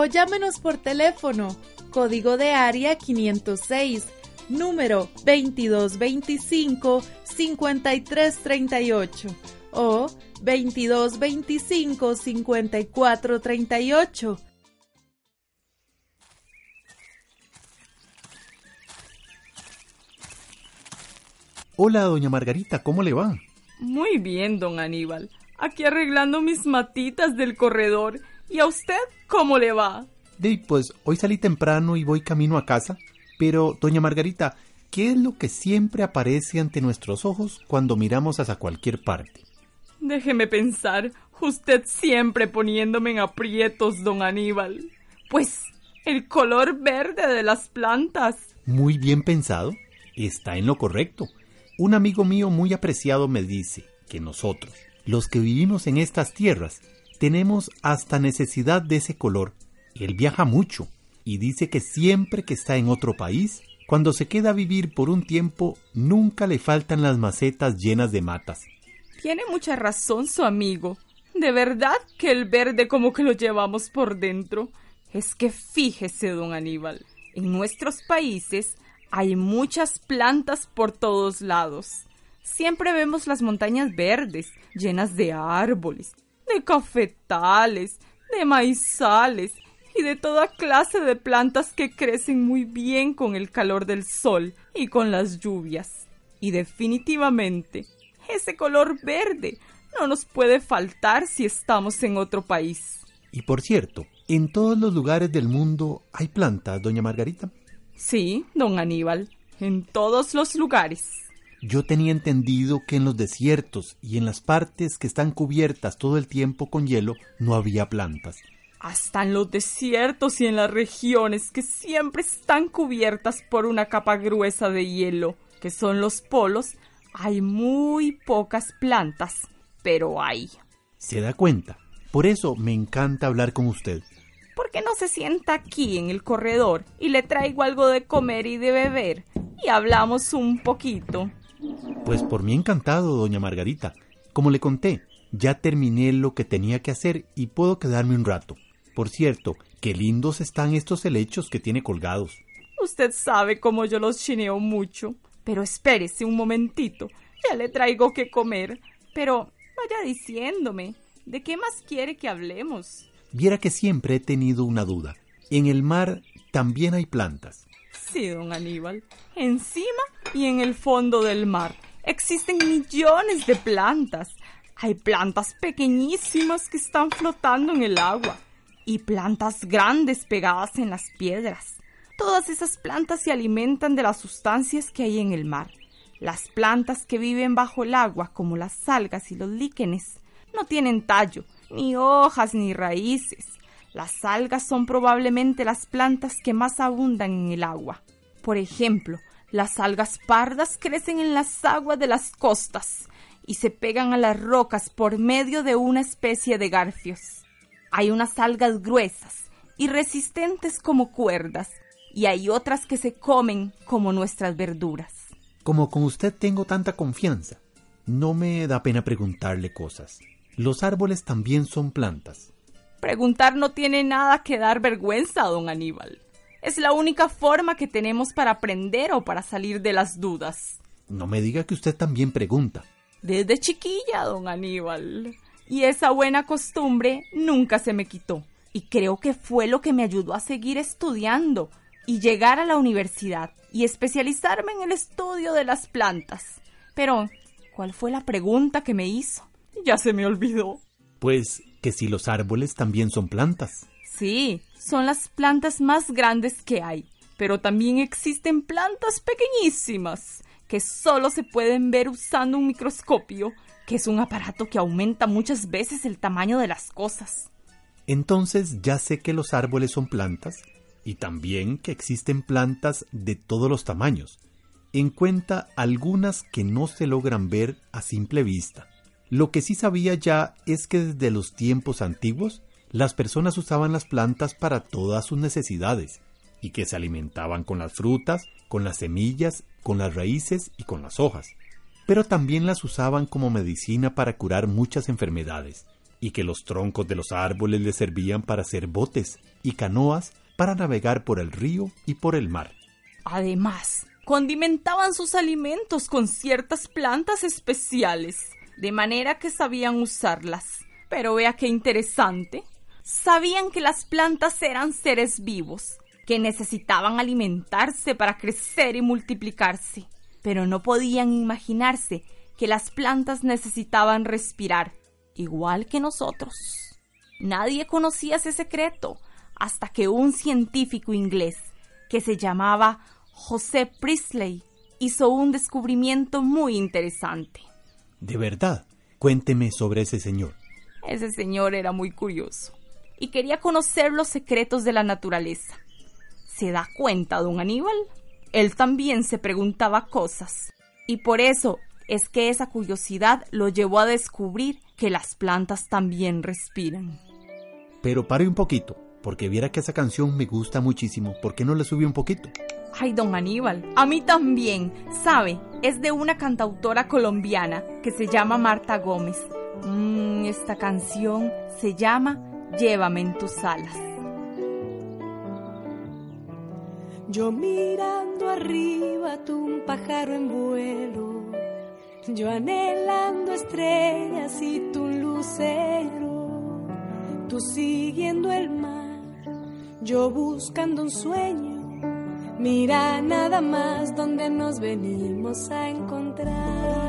O llámenos por teléfono, código de área 506, número 2225-5338 o 2225-5438 Hola, doña Margarita, ¿cómo le va? Muy bien, don Aníbal. Aquí arreglando mis matitas del corredor. ¿Y a usted cómo le va? De, pues hoy salí temprano y voy camino a casa. Pero, doña Margarita, ¿qué es lo que siempre aparece ante nuestros ojos cuando miramos hacia cualquier parte? Déjeme pensar. Usted siempre poniéndome en aprietos, don Aníbal. Pues el color verde de las plantas. Muy bien pensado. Está en lo correcto. Un amigo mío muy apreciado me dice que nosotros, los que vivimos en estas tierras, tenemos hasta necesidad de ese color. Él viaja mucho y dice que siempre que está en otro país, cuando se queda a vivir por un tiempo, nunca le faltan las macetas llenas de matas. Tiene mucha razón su amigo. De verdad que el verde como que lo llevamos por dentro. Es que fíjese, don Aníbal, en nuestros países hay muchas plantas por todos lados. Siempre vemos las montañas verdes, llenas de árboles, de cafetales, de maizales y de toda clase de plantas que crecen muy bien con el calor del sol y con las lluvias. Y definitivamente, ese color verde no nos puede faltar si estamos en otro país. Y por cierto, en todos los lugares del mundo hay plantas, doña Margarita. Sí, don Aníbal, en todos los lugares. Yo tenía entendido que en los desiertos y en las partes que están cubiertas todo el tiempo con hielo no había plantas. Hasta en los desiertos y en las regiones que siempre están cubiertas por una capa gruesa de hielo, que son los polos, hay muy pocas plantas, pero hay. ¿Se da cuenta? Por eso me encanta hablar con usted. ¿por qué no se sienta aquí en el corredor y le traigo algo de comer y de beber y hablamos un poquito? Pues por mí encantado, doña Margarita. Como le conté, ya terminé lo que tenía que hacer y puedo quedarme un rato. Por cierto, qué lindos están estos helechos que tiene colgados. Usted sabe cómo yo los chineo mucho. Pero espérese un momentito. Ya le traigo que comer. Pero vaya diciéndome, ¿de qué más quiere que hablemos? Viera que siempre he tenido una duda. En el mar también hay plantas. Sí, don Aníbal. Encima y en el fondo del mar existen millones de plantas. Hay plantas pequeñísimas que están flotando en el agua y plantas grandes pegadas en las piedras. Todas esas plantas se alimentan de las sustancias que hay en el mar. Las plantas que viven bajo el agua, como las algas y los líquenes, no tienen tallo, ni hojas ni raíces. Las algas son probablemente las plantas que más abundan en el agua. Por ejemplo, las algas pardas crecen en las aguas de las costas y se pegan a las rocas por medio de una especie de garfios. Hay unas algas gruesas y resistentes como cuerdas, y hay otras que se comen como nuestras verduras. Como con usted tengo tanta confianza, no me da pena preguntarle cosas. Los árboles también son plantas. Preguntar no tiene nada que dar vergüenza, don Aníbal. Es la única forma que tenemos para aprender o para salir de las dudas. No me diga que usted también pregunta. Desde chiquilla, don Aníbal. Y esa buena costumbre nunca se me quitó. Y creo que fue lo que me ayudó a seguir estudiando y llegar a la universidad y especializarme en el estudio de las plantas. Pero, ¿cuál fue la pregunta que me hizo? Ya se me olvidó. Pues que si los árboles también son plantas. Sí, son las plantas más grandes que hay, pero también existen plantas pequeñísimas que solo se pueden ver usando un microscopio, que es un aparato que aumenta muchas veces el tamaño de las cosas. Entonces ya sé que los árboles son plantas y también que existen plantas de todos los tamaños, en cuenta algunas que no se logran ver a simple vista. Lo que sí sabía ya es que desde los tiempos antiguos las personas usaban las plantas para todas sus necesidades y que se alimentaban con las frutas, con las semillas, con las raíces y con las hojas. Pero también las usaban como medicina para curar muchas enfermedades y que los troncos de los árboles les servían para hacer botes y canoas para navegar por el río y por el mar. Además, condimentaban sus alimentos con ciertas plantas especiales, de manera que sabían usarlas. Pero vea qué interesante. Sabían que las plantas eran seres vivos, que necesitaban alimentarse para crecer y multiplicarse, pero no podían imaginarse que las plantas necesitaban respirar, igual que nosotros. Nadie conocía ese secreto, hasta que un científico inglés que se llamaba José Priestley hizo un descubrimiento muy interesante. De verdad, cuénteme sobre ese señor. Ese señor era muy curioso y quería conocer los secretos de la naturaleza. ¿Se da cuenta, don Aníbal? Él también se preguntaba cosas y por eso es que esa curiosidad lo llevó a descubrir que las plantas también respiran. Pero pare un poquito porque viera que esa canción me gusta muchísimo. ¿Por qué no le subí un poquito? Ay, don Aníbal, a mí también. ¿Sabe? Es de una cantautora colombiana que se llama Marta Gómez. Mmm, esta canción se llama Llévame en tus alas. Yo mirando arriba, tú un pájaro en vuelo. Yo anhelando estrellas y tu lucero. Tú siguiendo el mar yo buscando un sueño, mira nada más donde nos venimos a encontrar.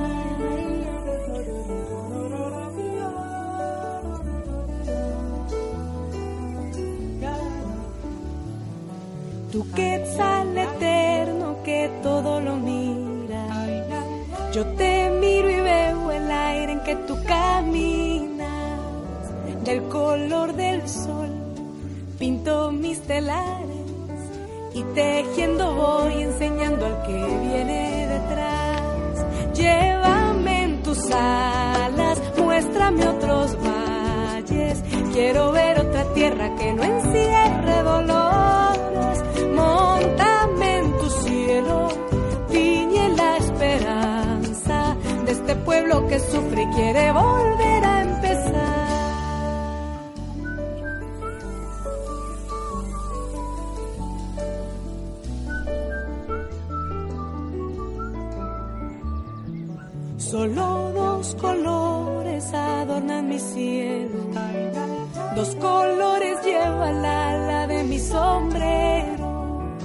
Tu quetzal eterno que todo lo mira. Yo te miro y veo el aire en que tú caminas, del color del sol pinto mis telares y tejiendo voy enseñando al que viene detrás. Llévame en tus alas, muéstrame otros valles. Quiero ver otra tierra que no encierre dolores. Pueblo que sufre quiere volver a empezar. Solo dos colores adornan mi cielo. Dos colores lleva el ala de mi sombrero.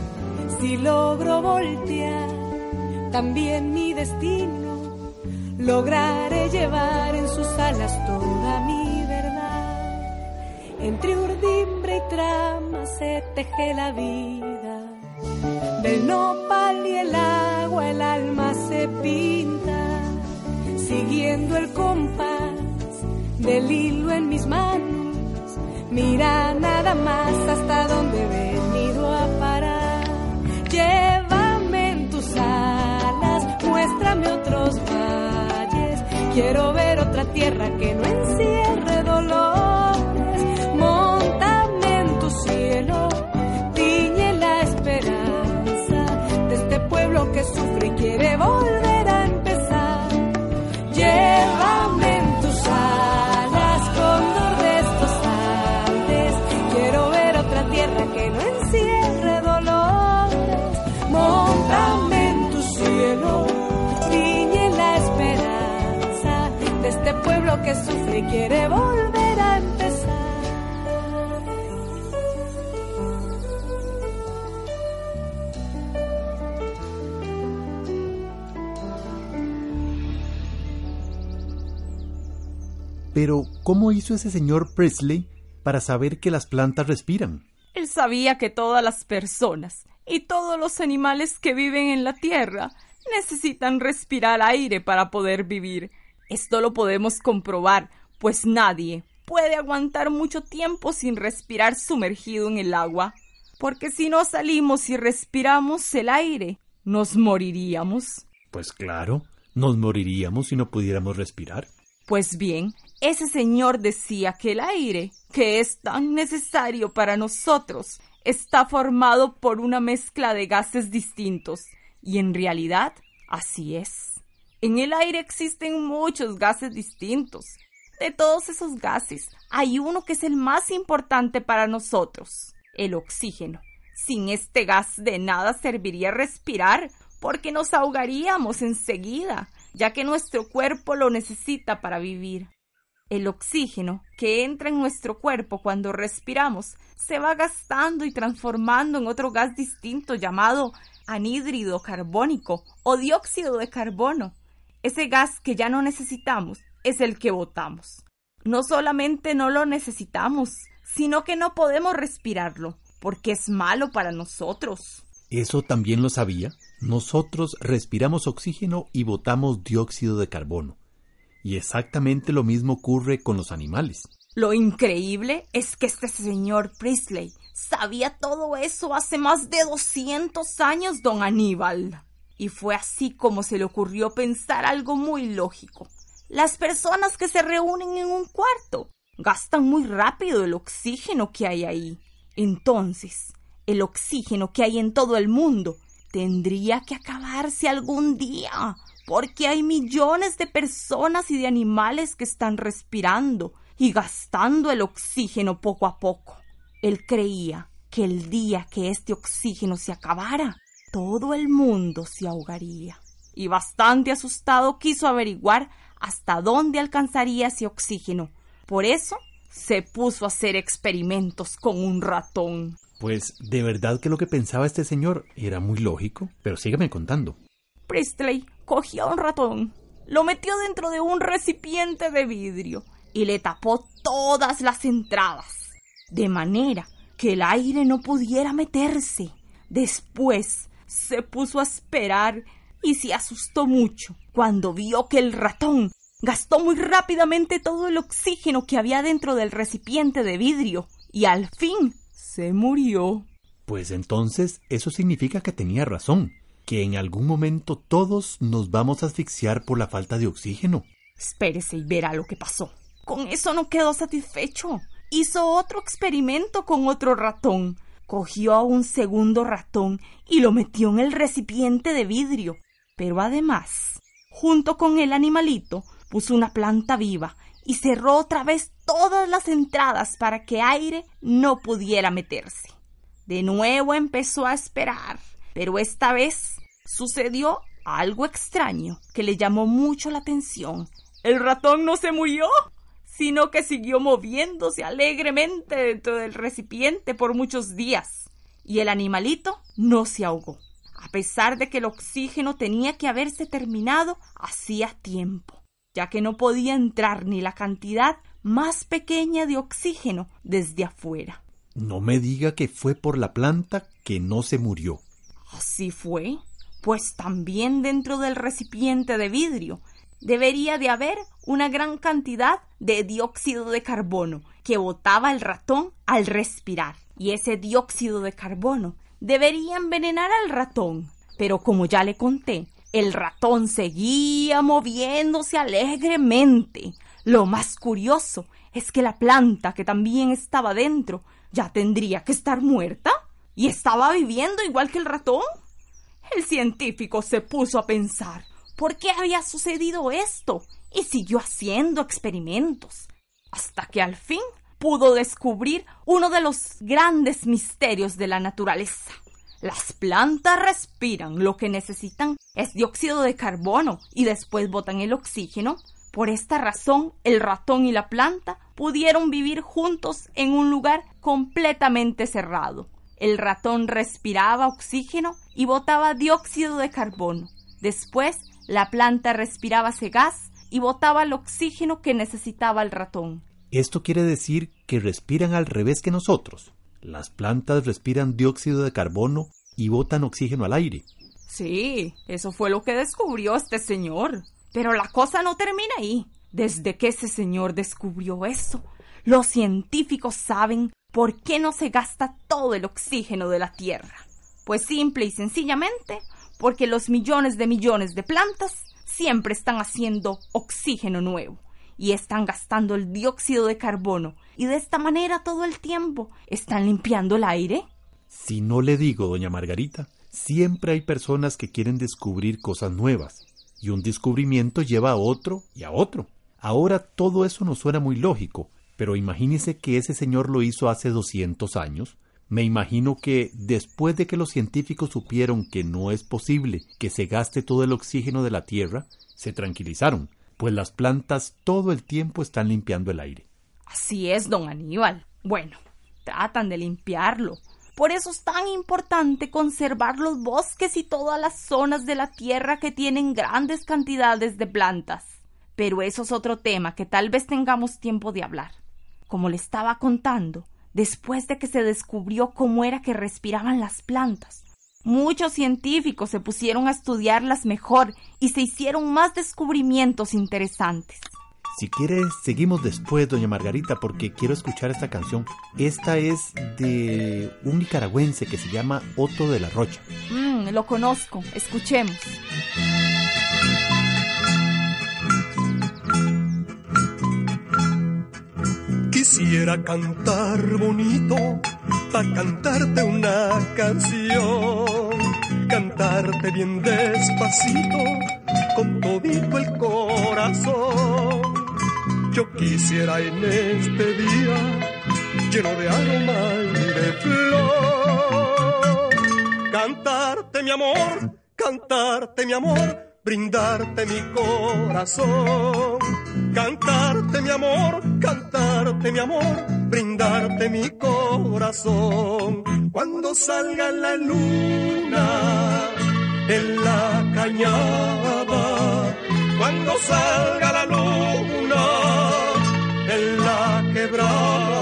Si logro voltear también mi destino, lograré llevar en sus alas toda mi verdad. Entre urdimbre y trama se teje la vida. Del nopal y el agua el alma se pinta siguiendo el compás del hilo en mis manos. Mira nada más hasta donde he venido a parar. Llévame en tus alas, muéstrame otros. Quiero ver otra tierra que no encierre quiere volver a empezar. Pero, ¿cómo hizo ese señor Presley para saber que las plantas respiran? Él sabía que todas las personas y todos los animales que viven en la Tierra necesitan respirar aire para poder vivir. Esto lo podemos comprobar pues nadie puede aguantar mucho tiempo sin respirar sumergido en el agua, porque si no salimos y respiramos el aire, nos moriríamos. Pues claro, nos moriríamos si no pudiéramos respirar. Pues bien, ese señor decía que el aire, que es tan necesario para nosotros, está formado por una mezcla de gases distintos, y en realidad así es. En el aire existen muchos gases distintos. De todos esos gases, hay uno que es el más importante para nosotros, el oxígeno. Sin este gas de nada serviría respirar, porque nos ahogaríamos enseguida, ya que nuestro cuerpo lo necesita para vivir. El oxígeno que entra en nuestro cuerpo cuando respiramos se va gastando y transformando en otro gas distinto llamado anhídrido carbónico o dióxido de carbono. Ese gas que ya no necesitamos es el que botamos. No solamente no lo necesitamos, sino que no podemos respirarlo, porque es malo para nosotros. ¿Eso también lo sabía? Nosotros respiramos oxígeno y botamos dióxido de carbono. Y exactamente lo mismo ocurre con los animales. Lo increíble es que este señor Priestley sabía todo eso hace más de 200 años, don Aníbal. Y fue así como se le ocurrió pensar algo muy lógico. Las personas que se reúnen en un cuarto gastan muy rápido el oxígeno que hay ahí. Entonces, el oxígeno que hay en todo el mundo tendría que acabarse algún día, porque hay millones de personas y de animales que están respirando y gastando el oxígeno poco a poco. Él creía que el día que este oxígeno se acabara, todo el mundo se ahogaría. Y bastante asustado quiso averiguar hasta dónde alcanzaría ese oxígeno. Por eso se puso a hacer experimentos con un ratón. Pues de verdad que lo que pensaba este señor era muy lógico, pero sígame contando. Priestley cogió a un ratón, lo metió dentro de un recipiente de vidrio y le tapó todas las entradas, de manera que el aire no pudiera meterse. Después se puso a esperar y se asustó mucho cuando vio que el ratón gastó muy rápidamente todo el oxígeno que había dentro del recipiente de vidrio y al fin se murió. Pues entonces eso significa que tenía razón, que en algún momento todos nos vamos a asfixiar por la falta de oxígeno. Espérese y verá lo que pasó. Con eso no quedó satisfecho. Hizo otro experimento con otro ratón. Cogió a un segundo ratón y lo metió en el recipiente de vidrio. Pero además, junto con el animalito, puso una planta viva y cerró otra vez todas las entradas para que aire no pudiera meterse. De nuevo empezó a esperar, pero esta vez sucedió algo extraño que le llamó mucho la atención. El ratón no se murió, sino que siguió moviéndose alegremente dentro del recipiente por muchos días, y el animalito no se ahogó, a pesar de que el oxígeno tenía que haberse terminado hacía tiempo ya que no podía entrar ni la cantidad más pequeña de oxígeno desde afuera. No me diga que fue por la planta que no se murió. Así fue, pues también dentro del recipiente de vidrio debería de haber una gran cantidad de dióxido de carbono que botaba el ratón al respirar. Y ese dióxido de carbono debería envenenar al ratón. Pero como ya le conté, el ratón seguía moviéndose alegremente. Lo más curioso es que la planta que también estaba dentro ya tendría que estar muerta y estaba viviendo igual que el ratón. El científico se puso a pensar por qué había sucedido esto y siguió haciendo experimentos, hasta que al fin pudo descubrir uno de los grandes misterios de la naturaleza. Las plantas respiran, lo que necesitan es dióxido de carbono y después botan el oxígeno. Por esta razón, el ratón y la planta pudieron vivir juntos en un lugar completamente cerrado. El ratón respiraba oxígeno y botaba dióxido de carbono. Después, la planta respiraba ese gas y botaba el oxígeno que necesitaba el ratón. Esto quiere decir que respiran al revés que nosotros. Las plantas respiran dióxido de carbono y botan oxígeno al aire. Sí, eso fue lo que descubrió este señor. Pero la cosa no termina ahí. Desde que ese señor descubrió eso, los científicos saben por qué no se gasta todo el oxígeno de la Tierra. Pues simple y sencillamente porque los millones de millones de plantas siempre están haciendo oxígeno nuevo y están gastando el dióxido de carbono y de esta manera todo el tiempo están limpiando el aire. Si no le digo, doña Margarita, siempre hay personas que quieren descubrir cosas nuevas y un descubrimiento lleva a otro y a otro. Ahora todo eso nos suena muy lógico, pero imagínese que ese señor lo hizo hace 200 años. Me imagino que después de que los científicos supieron que no es posible que se gaste todo el oxígeno de la Tierra, se tranquilizaron, pues las plantas todo el tiempo están limpiando el aire. Así es, don Aníbal. Bueno, tratan de limpiarlo. Por eso es tan importante conservar los bosques y todas las zonas de la Tierra que tienen grandes cantidades de plantas. Pero eso es otro tema que tal vez tengamos tiempo de hablar. Como le estaba contando, después de que se descubrió cómo era que respiraban las plantas, muchos científicos se pusieron a estudiarlas mejor y se hicieron más descubrimientos interesantes. Si quiere, seguimos después, doña Margarita, porque quiero escuchar esta canción. Esta es de un nicaragüense que se llama Otto de la Rocha. Mm, lo conozco. Escuchemos. Quisiera cantar bonito, para cantarte una canción, cantarte bien despacito, con todito el corazón. Yo quisiera en este día, lleno de aroma y de flor, cantarte mi amor, cantarte mi amor, brindarte mi corazón cantarte mi amor, cantarte mi amor, brindarte mi corazón. Cuando salga la luna en la cañada, cuando salga la luna en la quebrada,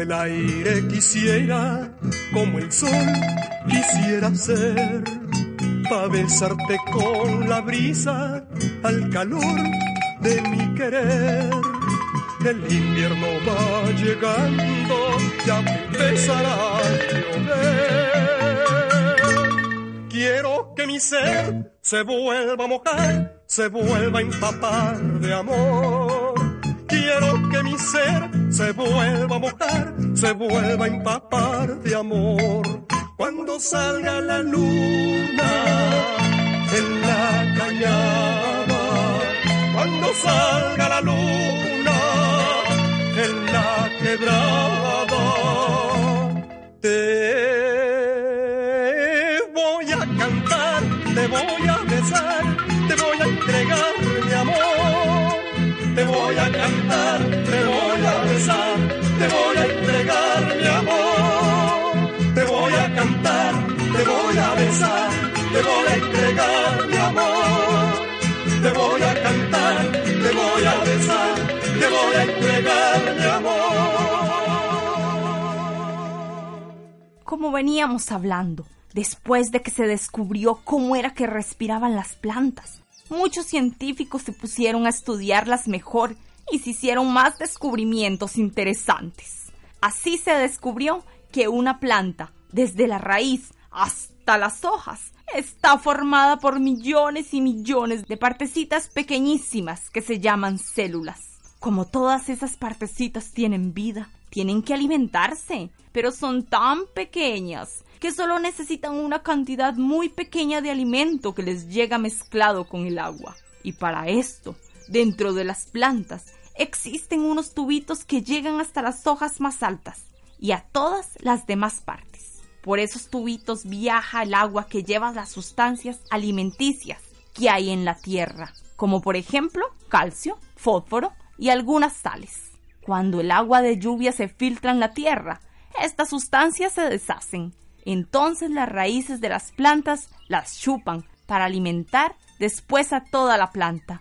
el aire quisiera, como el sol quisiera ser pa' besarte con la brisa al calor de mi querer. El invierno va llegando, ya empezará a llover. Quiero que mi ser se vuelva a mojar, se vuelva a empapar de amor. Quiero que mi ser se vuelva a mojar, se vuelva a empapar de amor. Cuando salga la luna en la cañada, cuando salga la luna en la quebrada, Como veníamos hablando, después de que se descubrió cómo era que respiraban las plantas, muchos científicos se pusieron a estudiarlas mejor y se hicieron más descubrimientos interesantes. Así se descubrió que una planta, desde la raíz hasta las hojas, está formada por millones y millones de partecitas pequeñísimas que se llaman células. Como todas esas partecitas tienen vida, tienen que alimentarse, pero son tan pequeñas que solo necesitan una cantidad muy pequeña de alimento que les llega mezclado con el agua. Y para esto, dentro de las plantas, existen unos tubitos que llegan hasta las hojas más altas y a todas las demás partes. Por esos tubitos viaja el agua que lleva las sustancias alimenticias que hay en la tierra, como por ejemplo calcio, fósforo y algunas sales. Cuando el agua de lluvia se filtra en la tierra, estas sustancias se deshacen. Entonces las raíces de las plantas las chupan para alimentar después a toda la planta.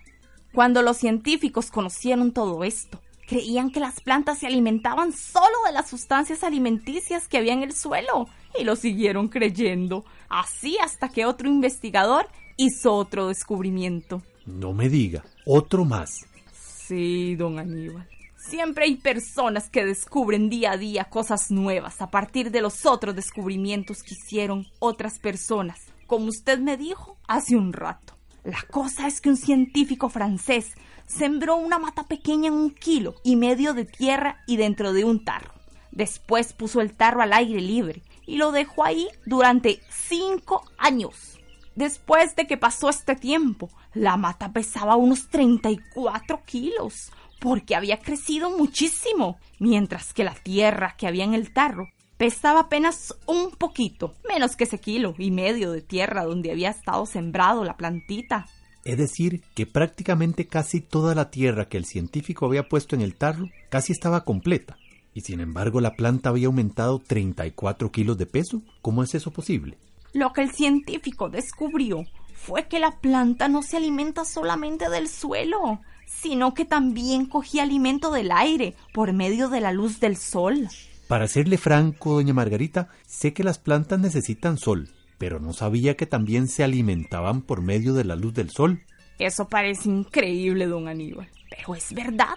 Cuando los científicos conocieron todo esto, creían que las plantas se alimentaban solo de las sustancias alimenticias que había en el suelo y lo siguieron creyendo, así hasta que otro investigador hizo otro descubrimiento. No me diga, otro más. Sí, don Aníbal. Siempre hay personas que descubren día a día cosas nuevas a partir de los otros descubrimientos que hicieron otras personas, como usted me dijo hace un rato. La cosa es que un científico francés sembró una mata pequeña en un kilo y medio de tierra y dentro de un tarro. Después puso el tarro al aire libre y lo dejó ahí durante cinco años. Después de que pasó este tiempo, la mata pesaba unos 34 kilos, porque había crecido muchísimo, mientras que la tierra que había en el tarro pesaba apenas un poquito, menos que ese kilo y medio de tierra donde había estado sembrado la plantita. Es decir, que prácticamente casi toda la tierra que el científico había puesto en el tarro casi estaba completa. Y sin embargo la planta había aumentado 34 kilos de peso. ¿Cómo es eso posible? Lo que el científico descubrió fue que la planta no se alimenta solamente del suelo, sino que también cogía alimento del aire por medio de la luz del sol. Para serle franco, doña Margarita, sé que las plantas necesitan sol, pero no sabía que también se alimentaban por medio de la luz del sol. Eso parece increíble, don Aníbal, pero es verdad.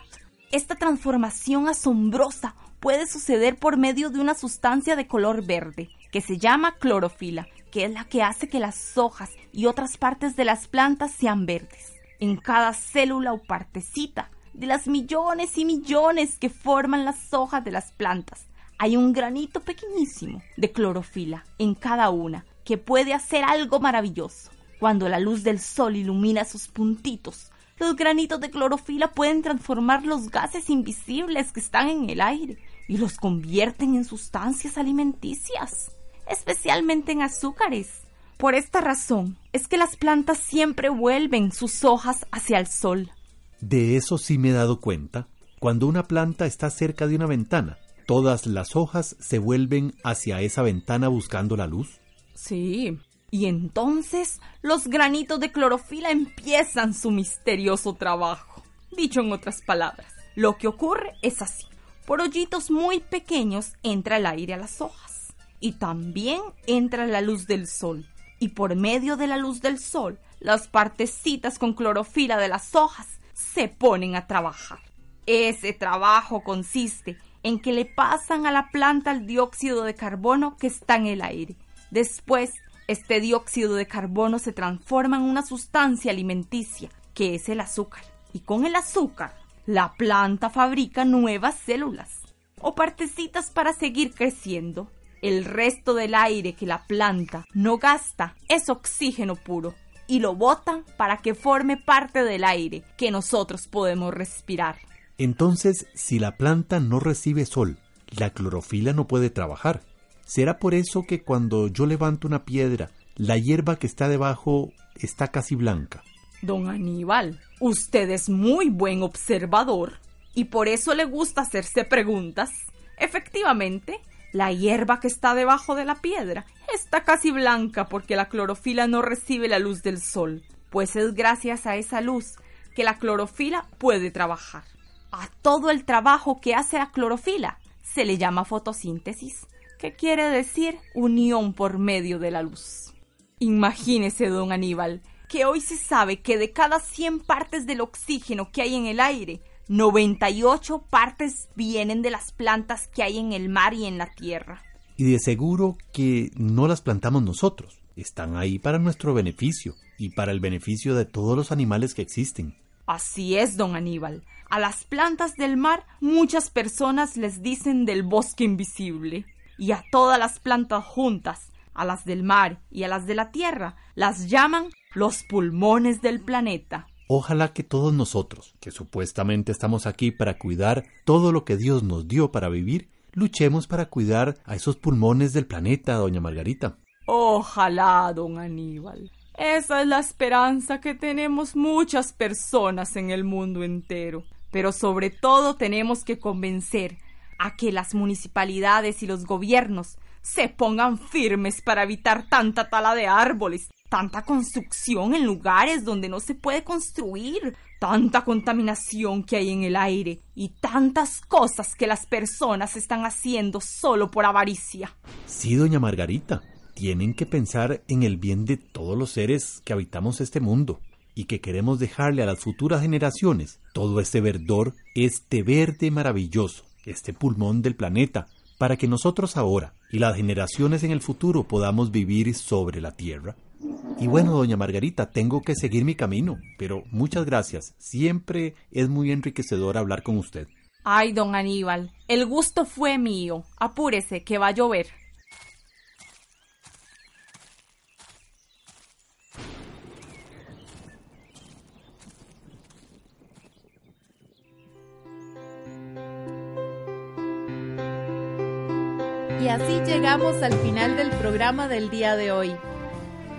Esta transformación asombrosa puede suceder por medio de una sustancia de color verde, que se llama clorofila, que es la que hace que las hojas y otras partes de las plantas sean verdes. En cada célula o partecita de las millones y millones que forman las hojas de las plantas, hay un granito pequeñísimo de clorofila en cada una que puede hacer algo maravilloso. Cuando la luz del sol ilumina sus puntitos, los granitos de clorofila pueden transformar los gases invisibles que están en el aire y los convierten en sustancias alimenticias, especialmente en azúcares. Por esta razón es que las plantas siempre vuelven sus hojas hacia el sol. De eso sí me he dado cuenta. Cuando una planta está cerca de una ventana, todas las hojas se vuelven hacia esa ventana buscando la luz. Sí. Y entonces los granitos de clorofila empiezan su misterioso trabajo. Dicho en otras palabras, lo que ocurre es así. Por hoyitos muy pequeños entra el aire a las hojas. Y también entra la luz del sol. Y por medio de la luz del sol, las partecitas con clorofila de las hojas se ponen a trabajar. Ese trabajo consiste en que le pasan a la planta el dióxido de carbono que está en el aire. Después, este dióxido de carbono se transforma en una sustancia alimenticia, que es el azúcar. Y con el azúcar, la planta fabrica nuevas células o partecitas para seguir creciendo. El resto del aire que la planta no gasta es oxígeno puro y lo botan para que forme parte del aire que nosotros podemos respirar. Entonces, si la planta no recibe sol, la clorofila no puede trabajar. ¿Será por eso que cuando yo levanto una piedra, la hierba que está debajo está casi blanca? Don Aníbal, usted es muy buen observador y por eso le gusta hacerse preguntas. Efectivamente, la hierba que está debajo de la piedra está casi blanca porque la clorofila no recibe la luz del sol, pues es gracias a esa luz que la clorofila puede trabajar. A todo el trabajo que hace la clorofila se le llama fotosíntesis, que quiere decir unión por medio de la luz. Imagínese, don Aníbal, que hoy se sabe que de cada 100 partes del oxígeno que hay en el aire, 98 partes vienen de las plantas que hay en el mar y en la tierra. Y de seguro que no las plantamos nosotros. Están ahí para nuestro beneficio y para el beneficio de todos los animales que existen. Así es, don Aníbal. A las plantas del mar muchas personas les dicen del bosque invisible. Y a todas las plantas juntas a las del mar y a las de la tierra, las llaman los pulmones del planeta. Ojalá que todos nosotros, que supuestamente estamos aquí para cuidar todo lo que Dios nos dio para vivir, luchemos para cuidar a esos pulmones del planeta, doña Margarita. Ojalá, don Aníbal. Esa es la esperanza que tenemos muchas personas en el mundo entero. Pero sobre todo tenemos que convencer a que las municipalidades y los gobiernos se pongan firmes para evitar tanta tala de árboles, tanta construcción en lugares donde no se puede construir, tanta contaminación que hay en el aire y tantas cosas que las personas están haciendo solo por avaricia. Sí, doña Margarita, tienen que pensar en el bien de todos los seres que habitamos este mundo y que queremos dejarle a las futuras generaciones todo este verdor, este verde maravilloso, este pulmón del planeta, para que nosotros ahora y las generaciones en el futuro podamos vivir sobre la tierra. Y bueno, doña Margarita, tengo que seguir mi camino, pero muchas gracias. Siempre es muy enriquecedor hablar con usted. Ay, don Aníbal, el gusto fue mío. Apúrese, que va a llover. Y así llegamos al final del programa del día de hoy.